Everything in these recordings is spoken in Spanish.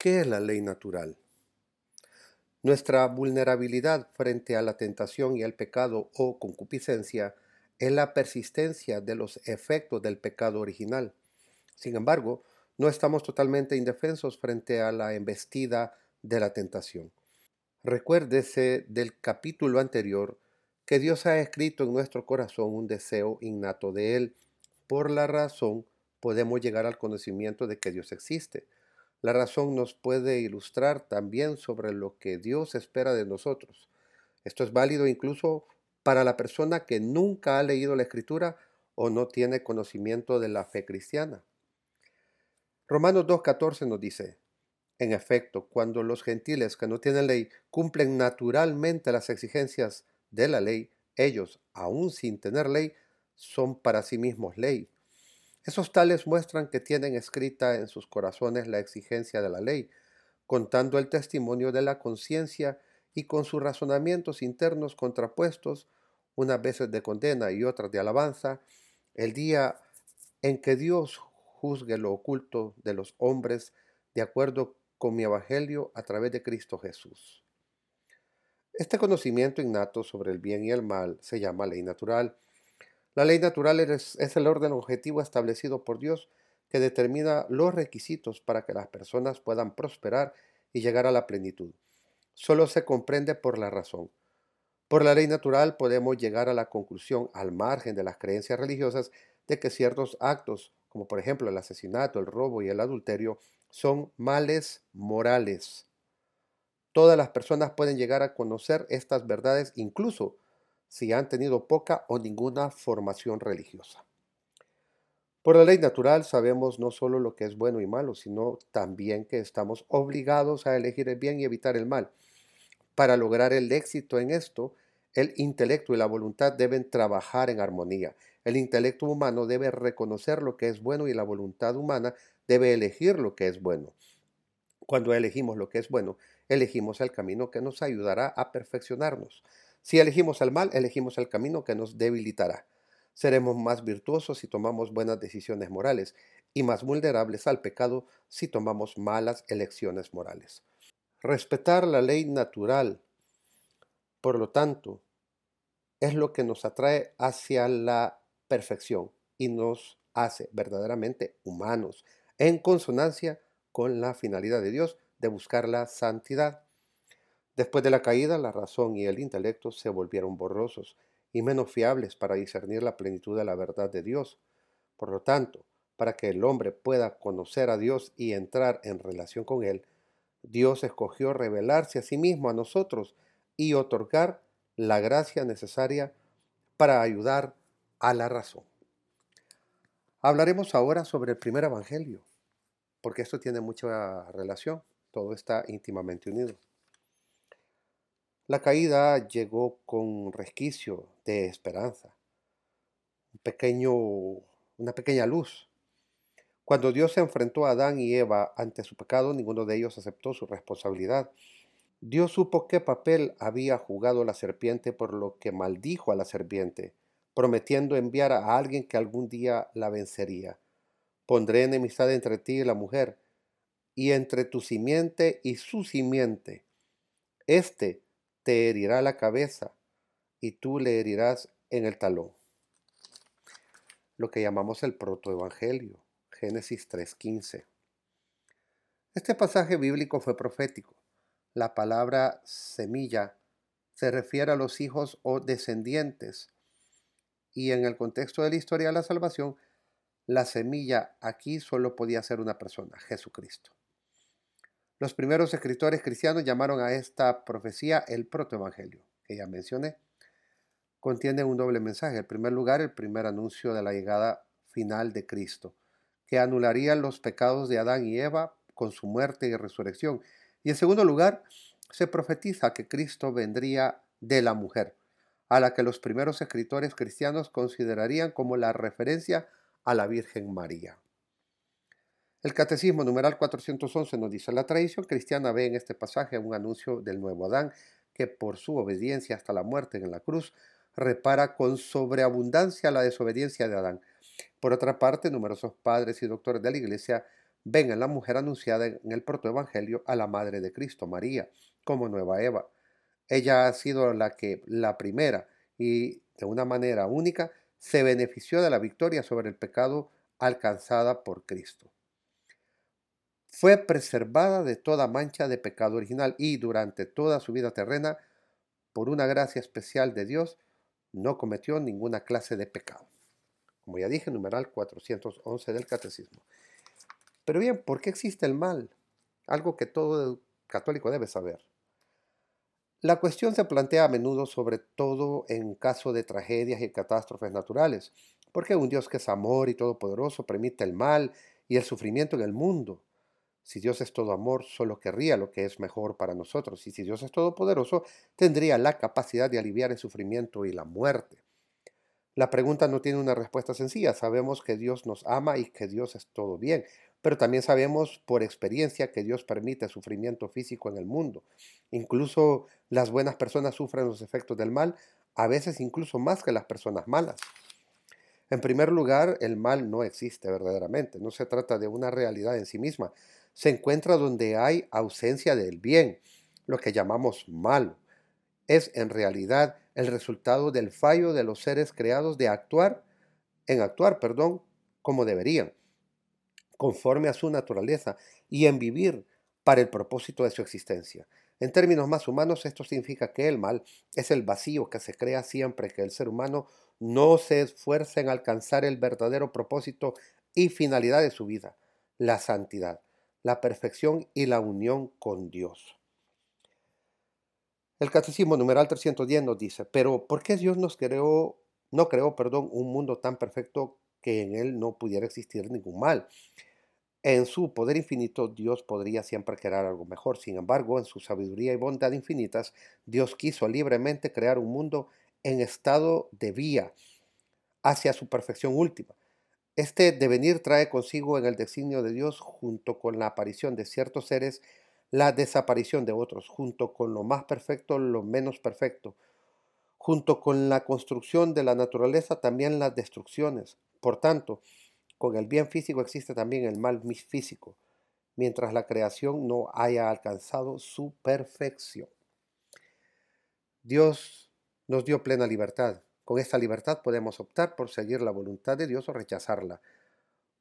¿Qué es la ley natural? Nuestra vulnerabilidad frente a la tentación y el pecado o concupiscencia es la persistencia de los efectos del pecado original. Sin embargo, no estamos totalmente indefensos frente a la embestida de la tentación. Recuérdese del capítulo anterior que Dios ha escrito en nuestro corazón un deseo innato de Él. Por la razón podemos llegar al conocimiento de que Dios existe. La razón nos puede ilustrar también sobre lo que Dios espera de nosotros. Esto es válido incluso para la persona que nunca ha leído la escritura o no tiene conocimiento de la fe cristiana. Romanos 2.14 nos dice, en efecto, cuando los gentiles que no tienen ley cumplen naturalmente las exigencias de la ley, ellos, aun sin tener ley, son para sí mismos ley. Esos tales muestran que tienen escrita en sus corazones la exigencia de la ley, contando el testimonio de la conciencia y con sus razonamientos internos contrapuestos, unas veces de condena y otras de alabanza, el día en que Dios juzgue lo oculto de los hombres de acuerdo con mi Evangelio a través de Cristo Jesús. Este conocimiento innato sobre el bien y el mal se llama ley natural. La ley natural es, el orden objetivo establecido por Dios que determina los requisitos para que las personas puedan prosperar y llegar a la plenitud. Solo se comprende por la razón. Por la ley natural podemos llegar a la conclusión, al margen de las creencias religiosas, de que ciertos actos, como por ejemplo el asesinato, el robo y el adulterio, son males morales. Todas las personas pueden llegar a conocer estas verdades incluso si han tenido poca o ninguna formación religiosa. Por la ley natural sabemos no solo lo que es bueno y malo, sino también que estamos obligados a elegir el bien y evitar el mal. Para lograr el éxito en esto, el intelecto y la voluntad deben trabajar en armonía. El intelecto humano debe reconocer lo que es bueno y la voluntad humana debe elegir lo que es bueno. Cuando elegimos lo que es bueno, elegimos el camino que nos ayudará a perfeccionarnos. Si elegimos el mal, elegimos el camino que nos debilitará. Seremos más virtuosos si tomamos buenas decisiones morales y más vulnerables al pecado si tomamos malas elecciones morales. Respetar la ley natural, por lo tanto, es lo que nos atrae hacia la perfección y nos hace verdaderamente humanos, en consonancia con la finalidad de Dios de buscar la santidad. Después de la caída, la razón y el intelecto se volvieron borrosos y menos fiables para discernir la plenitud de la verdad de Dios. Por lo tanto, para que el hombre pueda conocer a Dios y entrar en relación con Él, Dios escogió revelarse a sí mismo a nosotros y otorgar la gracia necesaria para ayudar a la razón. Hablaremos ahora sobre el primer evangelio, porque esto tiene mucha relación, todo está íntimamente unido. La caída llegó con resquicio de esperanza, un pequeño, una pequeña luz. Cuando Dios se enfrentó a Adán y Eva ante su pecado, ninguno de ellos aceptó su responsabilidad. Dios supo qué papel había jugado la serpiente, por lo que maldijo a la serpiente, prometiendo enviar a alguien que algún día la vencería. Pondré enemistad entre ti y la mujer, y entre tu simiente y su simiente. Este te herirá la cabeza, y tú le herirás en el talón. Lo que llamamos el protoevangelio, Génesis 3:15. Este pasaje bíblico fue profético. La palabra semilla se refiere a los hijos o descendientes, y en el contexto de la historia de la salvación, la semilla aquí solo podía ser una persona, Jesucristo. Los primeros escritores cristianos llamaron a esta profecía el protoevangelio, que ya mencioné. Contiene un doble mensaje. En primer lugar, el primer anuncio de la llegada final de Cristo, que anularía los pecados de Adán y Eva con su muerte y resurrección. Y en segundo lugar, se profetiza que Cristo vendría de la mujer, a la que los primeros escritores cristianos considerarían como la referencia a la Virgen María. El Catecismo numeral 411 nos dice, la tradición cristiana ve en este pasaje un anuncio del nuevo Adán que por su obediencia hasta la muerte en la cruz repara con sobreabundancia la desobediencia de Adán. Por otra parte, numerosos padres y doctores de la Iglesia ven en la mujer anunciada en el protoevangelio a la madre de Cristo, María, como nueva Eva. Ella ha sido la que la primera y de una manera única se benefició de la victoria sobre el pecado alcanzada por Cristo. Fue preservada de toda mancha de pecado original y durante toda su vida terrena, por una gracia especial de Dios, no cometió ninguna clase de pecado. Como ya dije, numeral 411 del Catecismo. Pero bien, ¿por qué existe el mal? Algo que todo católico debe saber. La cuestión se plantea a menudo sobre todo en caso de tragedias y catástrofes naturales, porque un Dios que es amor y todopoderoso permite el mal y el sufrimiento en el mundo. Si Dios es todo amor, solo querría lo que es mejor para nosotros, y si Dios es todopoderoso, tendría la capacidad de aliviar el sufrimiento y la muerte. La pregunta no tiene una respuesta sencilla. Sabemos que Dios nos ama y que Dios es todo bien, pero también sabemos por experiencia que Dios permite sufrimiento físico en el mundo. Incluso las buenas personas sufren los efectos del mal, a veces incluso más que las personas malas. En primer lugar, el mal no existe verdaderamente, no se trata de una realidad en sí misma, se encuentra donde hay ausencia del bien, lo que llamamos mal. Es en realidad el resultado del fallo de los seres creados de actuar, en actuar, perdón, como deberían conforme a su naturaleza y en vivir para el propósito de su existencia. En términos más humanos, esto significa que el mal es el vacío que se crea siempre que el ser humano no se esfuerza en alcanzar el verdadero propósito y finalidad de su vida, la santidad, la perfección y la unión con Dios. El Catecismo numeral 310 nos dice, pero ¿por qué Dios nos creó, no creó, perdón, un mundo tan perfecto que en él no pudiera existir ningún mal? En su poder infinito, Dios podría siempre crear algo mejor. Sin embargo, en su sabiduría y bondad infinitas, Dios quiso libremente crear un mundo en estado de vía hacia su perfección última. Este devenir trae consigo en el designio de Dios, junto con la aparición de ciertos seres, la desaparición de otros, junto con lo más perfecto, lo menos perfecto, junto con la construcción de la naturaleza, también las destrucciones. Por tanto, con el bien físico existe también el mal físico, mientras la creación no haya alcanzado su perfección. Dios nos dio plena libertad. Con esta libertad podemos optar por seguir la voluntad de Dios o rechazarla.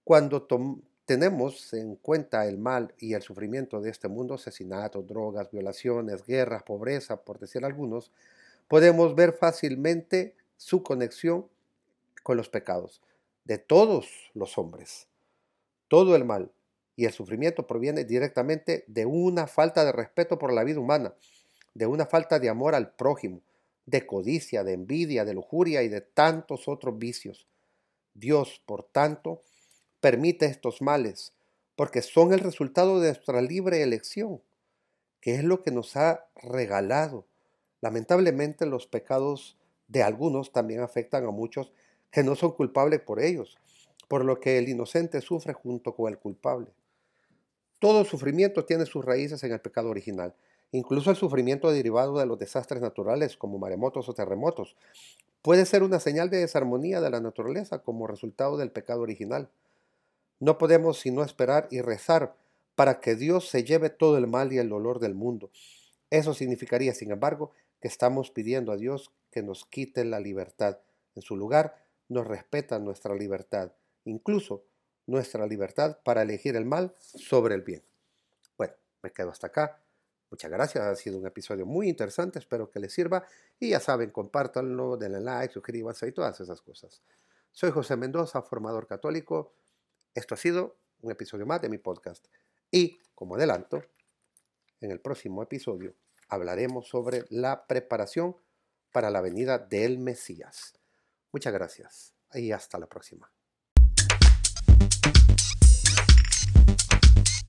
Cuando tenemos en cuenta el mal y el sufrimiento de este mundo, asesinatos, drogas, violaciones, guerras, pobreza, por decir algunos, podemos ver fácilmente su conexión con los pecados de todos los hombres. Todo el mal y el sufrimiento proviene directamente de una falta de respeto por la vida humana, de una falta de amor al prójimo, de codicia, de envidia, de lujuria y de tantos otros vicios. Dios, por tanto, permite estos males, porque son el resultado de nuestra libre elección, que es lo que nos ha regalado. Lamentablemente los pecados de algunos también afectan a muchos que no son culpables por ellos, por lo que el inocente sufre junto con el culpable. Todo sufrimiento tiene sus raíces en el pecado original, incluso el sufrimiento derivado de los desastres naturales como maremotos o terremotos. Puede ser una señal de desarmonía de la naturaleza como resultado del pecado original. No podemos sino esperar y rezar para que Dios se lleve todo el mal y el dolor del mundo. Eso significaría, sin embargo, que estamos pidiendo a Dios que nos quite la libertad. En su lugar, nos respeta nuestra libertad, incluso nuestra libertad para elegir el mal sobre el bien. Bueno, me quedo hasta acá. Muchas gracias, ha sido un episodio muy interesante, espero que les sirva y ya saben, compártanlo, denle like, suscríbanse y todas esas cosas. Soy José Mendoza, formador católico. Esto ha sido un episodio más de mi podcast. Y, como adelanto, en el próximo episodio hablaremos sobre la preparación para la venida del Mesías. Muchas gracias y hasta la próxima.